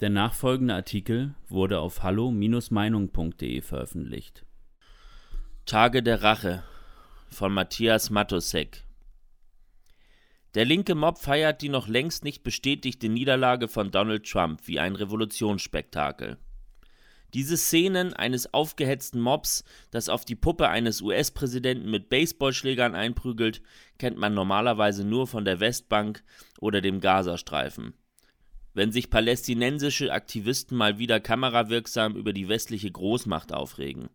Der nachfolgende Artikel wurde auf hallo-meinung.de veröffentlicht. Tage der Rache von Matthias Matosek Der linke Mob feiert die noch längst nicht bestätigte Niederlage von Donald Trump wie ein Revolutionsspektakel. Diese Szenen eines aufgehetzten Mobs, das auf die Puppe eines US-Präsidenten mit Baseballschlägern einprügelt, kennt man normalerweise nur von der Westbank oder dem Gazastreifen wenn sich palästinensische Aktivisten mal wieder kamerawirksam über die westliche Großmacht aufregen.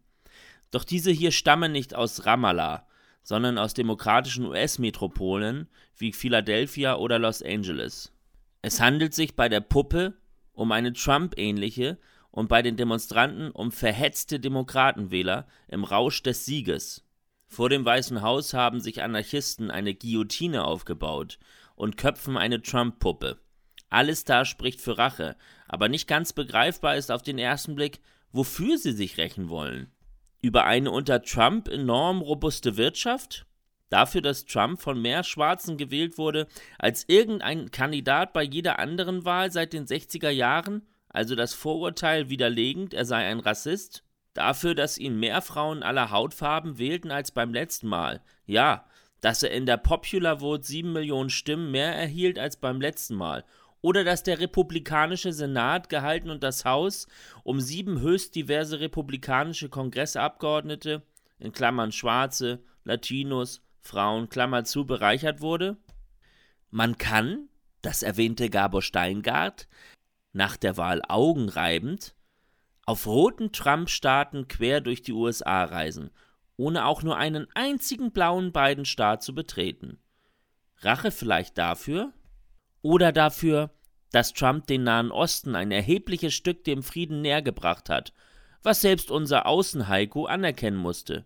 Doch diese hier stammen nicht aus Ramallah, sondern aus demokratischen US-Metropolen wie Philadelphia oder Los Angeles. Es handelt sich bei der Puppe um eine Trump-ähnliche und bei den Demonstranten um verhetzte Demokratenwähler im Rausch des Sieges. Vor dem Weißen Haus haben sich Anarchisten eine Guillotine aufgebaut und köpfen eine Trump-Puppe. Alles da spricht für Rache, aber nicht ganz begreifbar ist auf den ersten Blick, wofür sie sich rächen wollen. Über eine unter Trump enorm robuste Wirtschaft? Dafür, dass Trump von mehr Schwarzen gewählt wurde als irgendein Kandidat bei jeder anderen Wahl seit den 60er Jahren? Also das Vorurteil widerlegend, er sei ein Rassist? Dafür, dass ihn mehr Frauen aller Hautfarben wählten als beim letzten Mal? Ja, dass er in der Popular Vote 7 Millionen Stimmen mehr erhielt als beim letzten Mal oder dass der republikanische Senat gehalten und das Haus um sieben höchst diverse republikanische Kongressabgeordnete, in Klammern Schwarze, Latinos, Frauen, Klammer zu, bereichert wurde? Man kann, das erwähnte Gabor Steingart, nach der Wahl augenreibend, auf roten Trump-Staaten quer durch die USA reisen, ohne auch nur einen einzigen blauen Biden-Staat zu betreten. Rache vielleicht dafür, oder dafür, dass Trump den Nahen Osten ein erhebliches Stück dem Frieden nähergebracht hat, was selbst unser Außenheiko anerkennen musste,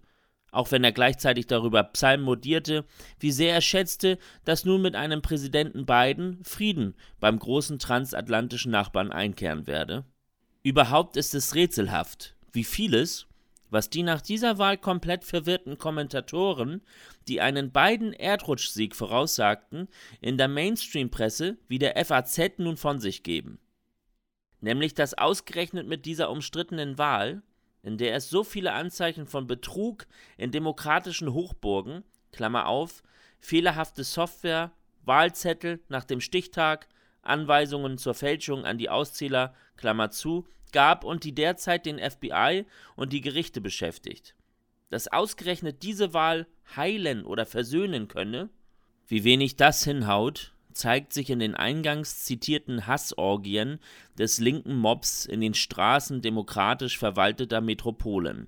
auch wenn er gleichzeitig darüber psalmodierte, wie sehr er schätzte, dass nun mit einem Präsidenten Biden Frieden beim großen transatlantischen Nachbarn einkehren werde. Überhaupt ist es rätselhaft, wie vieles, was die nach dieser Wahl komplett verwirrten Kommentatoren, die einen beiden Erdrutschsieg voraussagten, in der Mainstream-Presse wie der FAZ nun von sich geben. Nämlich, dass ausgerechnet mit dieser umstrittenen Wahl, in der es so viele Anzeichen von Betrug in demokratischen Hochburgen, Klammer auf, fehlerhafte Software, Wahlzettel nach dem Stichtag, Anweisungen zur Fälschung an die Auszähler, gab und die derzeit den FBI und die Gerichte beschäftigt. Dass ausgerechnet diese Wahl heilen oder versöhnen könne, wie wenig das hinhaut, zeigt sich in den eingangs zitierten Hassorgien des linken Mobs in den Straßen demokratisch verwalteter Metropolen.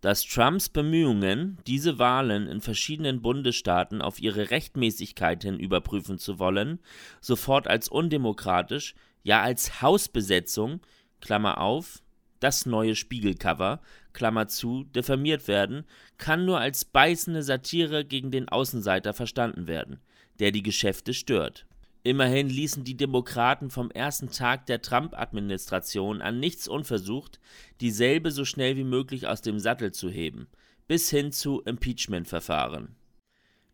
Dass Trumps Bemühungen, diese Wahlen in verschiedenen Bundesstaaten auf ihre Rechtmäßigkeit hin überprüfen zu wollen, sofort als undemokratisch, ja als Hausbesetzung Klammer auf, das neue Spiegelcover, Klammer zu, diffamiert werden, kann nur als beißende Satire gegen den Außenseiter verstanden werden, der die Geschäfte stört. Immerhin ließen die Demokraten vom ersten Tag der Trump-Administration an nichts unversucht, dieselbe so schnell wie möglich aus dem Sattel zu heben, bis hin zu Impeachment-Verfahren.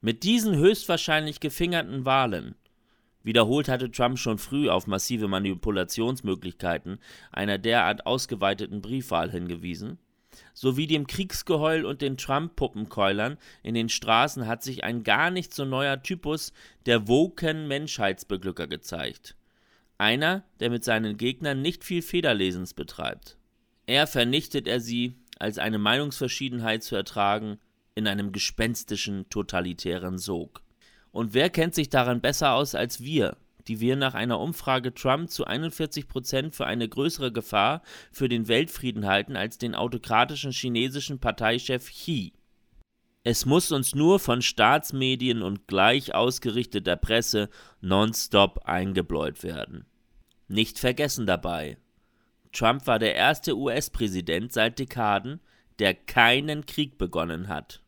Mit diesen höchstwahrscheinlich gefingerten Wahlen Wiederholt hatte Trump schon früh auf massive Manipulationsmöglichkeiten einer derart ausgeweiteten Briefwahl hingewiesen. Sowie dem Kriegsgeheul und den Trump-Puppenkeulern in den Straßen hat sich ein gar nicht so neuer Typus der woken Menschheitsbeglücker gezeigt. Einer, der mit seinen Gegnern nicht viel Federlesens betreibt. Er vernichtet er sie, als eine Meinungsverschiedenheit zu ertragen, in einem gespenstischen, totalitären Sog. Und wer kennt sich daran besser aus als wir, die wir nach einer Umfrage Trump zu 41 Prozent für eine größere Gefahr für den Weltfrieden halten als den autokratischen chinesischen Parteichef Xi. Es muss uns nur von Staatsmedien und gleich ausgerichteter Presse nonstop eingebläut werden. Nicht vergessen dabei. Trump war der erste US-Präsident seit Dekaden, der keinen Krieg begonnen hat.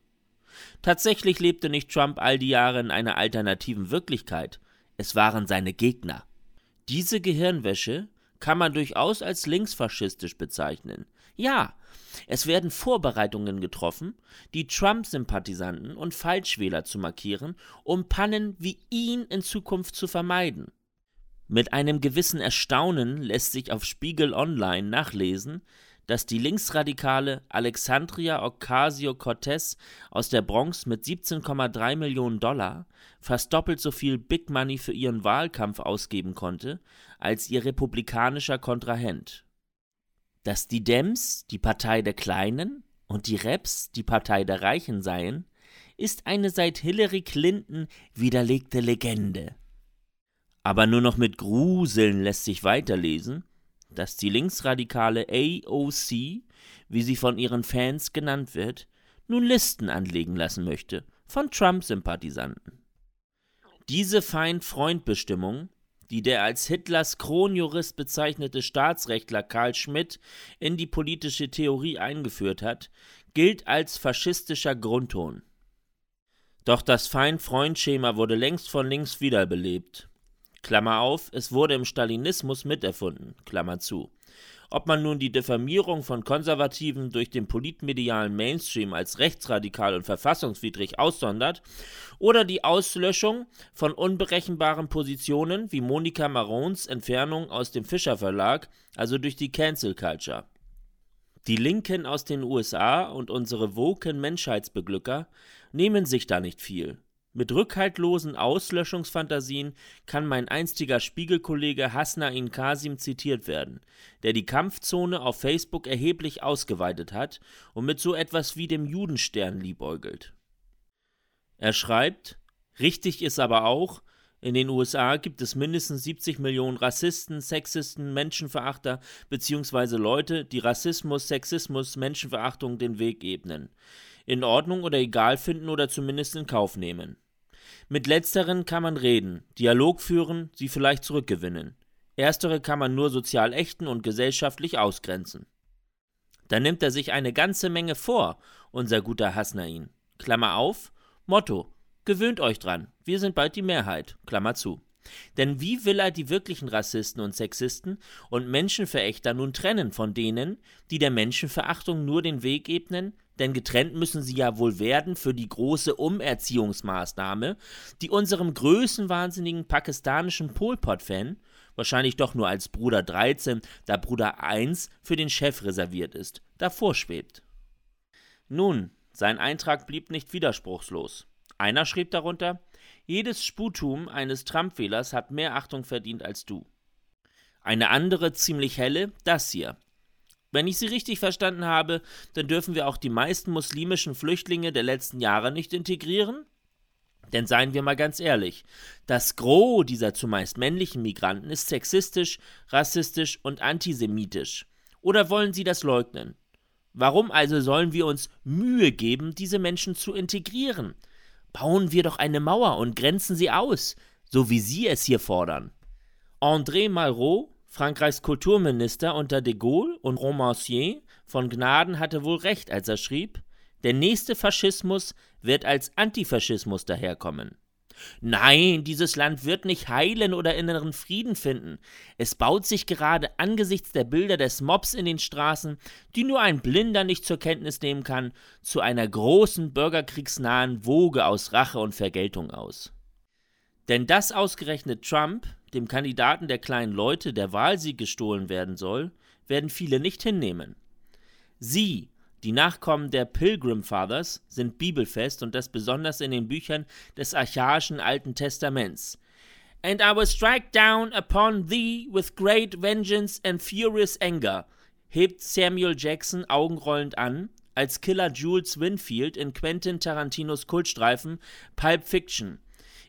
Tatsächlich lebte nicht Trump all die Jahre in einer alternativen Wirklichkeit, es waren seine Gegner. Diese Gehirnwäsche kann man durchaus als linksfaschistisch bezeichnen. Ja, es werden Vorbereitungen getroffen, die Trump-Sympathisanten und Falschwähler zu markieren, um Pannen wie ihn in Zukunft zu vermeiden. Mit einem gewissen Erstaunen lässt sich auf Spiegel Online nachlesen, dass die linksradikale Alexandria Ocasio-Cortez aus der Bronx mit 17,3 Millionen Dollar fast doppelt so viel Big Money für ihren Wahlkampf ausgeben konnte als ihr republikanischer Kontrahent. Dass die Dems die Partei der Kleinen und die Reps die Partei der Reichen seien, ist eine seit Hillary Clinton widerlegte Legende. Aber nur noch mit Gruseln lässt sich weiterlesen, dass die linksradikale AOC, wie sie von ihren Fans genannt wird, nun Listen anlegen lassen möchte von Trump-Sympathisanten. Diese Feind-Freund-Bestimmung, die der als Hitlers Kronjurist bezeichnete Staatsrechtler Karl Schmidt in die politische Theorie eingeführt hat, gilt als faschistischer Grundton. Doch das Feind-Freund-Schema wurde längst von links wiederbelebt. Klammer auf, es wurde im Stalinismus miterfunden, Klammer zu. Ob man nun die Diffamierung von Konservativen durch den politmedialen Mainstream als rechtsradikal und verfassungswidrig aussondert oder die Auslöschung von unberechenbaren Positionen wie Monika Marons Entfernung aus dem Fischer Verlag, also durch die Cancel Culture. Die Linken aus den USA und unsere woken Menschheitsbeglücker nehmen sich da nicht viel. Mit rückhaltlosen Auslöschungsfantasien kann mein einstiger Spiegelkollege Hasnain Kasim zitiert werden, der die Kampfzone auf Facebook erheblich ausgeweitet hat und mit so etwas wie dem Judenstern liebäugelt. Er schreibt, richtig ist aber auch, in den USA gibt es mindestens 70 Millionen Rassisten, Sexisten, Menschenverachter bzw. Leute, die Rassismus, Sexismus, Menschenverachtung den Weg ebnen, in Ordnung oder egal finden oder zumindest in Kauf nehmen. Mit letzteren kann man reden, Dialog führen, sie vielleicht zurückgewinnen. Erstere kann man nur sozial ächten und gesellschaftlich ausgrenzen. Da nimmt er sich eine ganze Menge vor, unser guter Hasnain. Klammer auf, Motto, gewöhnt euch dran, wir sind bald die Mehrheit, Klammer zu. Denn wie will er die wirklichen Rassisten und Sexisten und Menschenverächter nun trennen von denen, die der Menschenverachtung nur den Weg ebnen, denn getrennt müssen sie ja wohl werden für die große Umerziehungsmaßnahme, die unserem größenwahnsinnigen pakistanischen Polpot-Fan, wahrscheinlich doch nur als Bruder 13, da Bruder 1 für den Chef reserviert ist, davor schwebt. Nun, sein Eintrag blieb nicht widerspruchslos. Einer schrieb darunter, jedes Sputum eines Trump-Wählers hat mehr Achtung verdient als du. Eine andere ziemlich helle, das hier. Wenn ich Sie richtig verstanden habe, dann dürfen wir auch die meisten muslimischen Flüchtlinge der letzten Jahre nicht integrieren? Denn seien wir mal ganz ehrlich, das Gros dieser zumeist männlichen Migranten ist sexistisch, rassistisch und antisemitisch. Oder wollen Sie das leugnen? Warum also sollen wir uns Mühe geben, diese Menschen zu integrieren? Bauen wir doch eine Mauer und grenzen sie aus, so wie Sie es hier fordern. André Malraux, Frankreichs Kulturminister unter de Gaulle und Romancier von Gnaden hatte wohl recht, als er schrieb, der nächste Faschismus wird als Antifaschismus daherkommen. Nein, dieses Land wird nicht heilen oder inneren Frieden finden. Es baut sich gerade angesichts der Bilder des Mobs in den Straßen, die nur ein Blinder nicht zur Kenntnis nehmen kann, zu einer großen bürgerkriegsnahen Woge aus Rache und Vergeltung aus. Denn dass ausgerechnet Trump, dem Kandidaten der kleinen Leute, der Wahlsieg gestohlen werden soll, werden viele nicht hinnehmen. Sie, die Nachkommen der Pilgrim Fathers, sind bibelfest und das besonders in den Büchern des archaischen Alten Testaments. And I will strike down upon thee with great vengeance and furious anger, hebt Samuel Jackson augenrollend an, als Killer Jules Winfield in Quentin Tarantinos Kultstreifen Pulp Fiction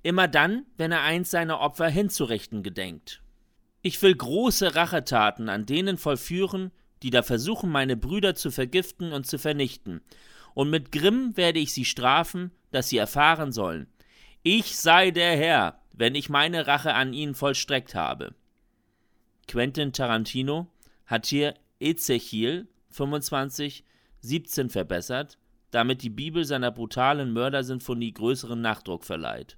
immer dann, wenn er eins seiner Opfer hinzurichten gedenkt. Ich will große Rachetaten an denen vollführen, die da versuchen, meine Brüder zu vergiften und zu vernichten, und mit Grimm werde ich sie strafen, dass sie erfahren sollen. Ich sei der Herr, wenn ich meine Rache an ihnen vollstreckt habe. Quentin Tarantino hat hier Ezechiel 25, 17 verbessert, damit die Bibel seiner brutalen Mördersinfonie größeren Nachdruck verleiht.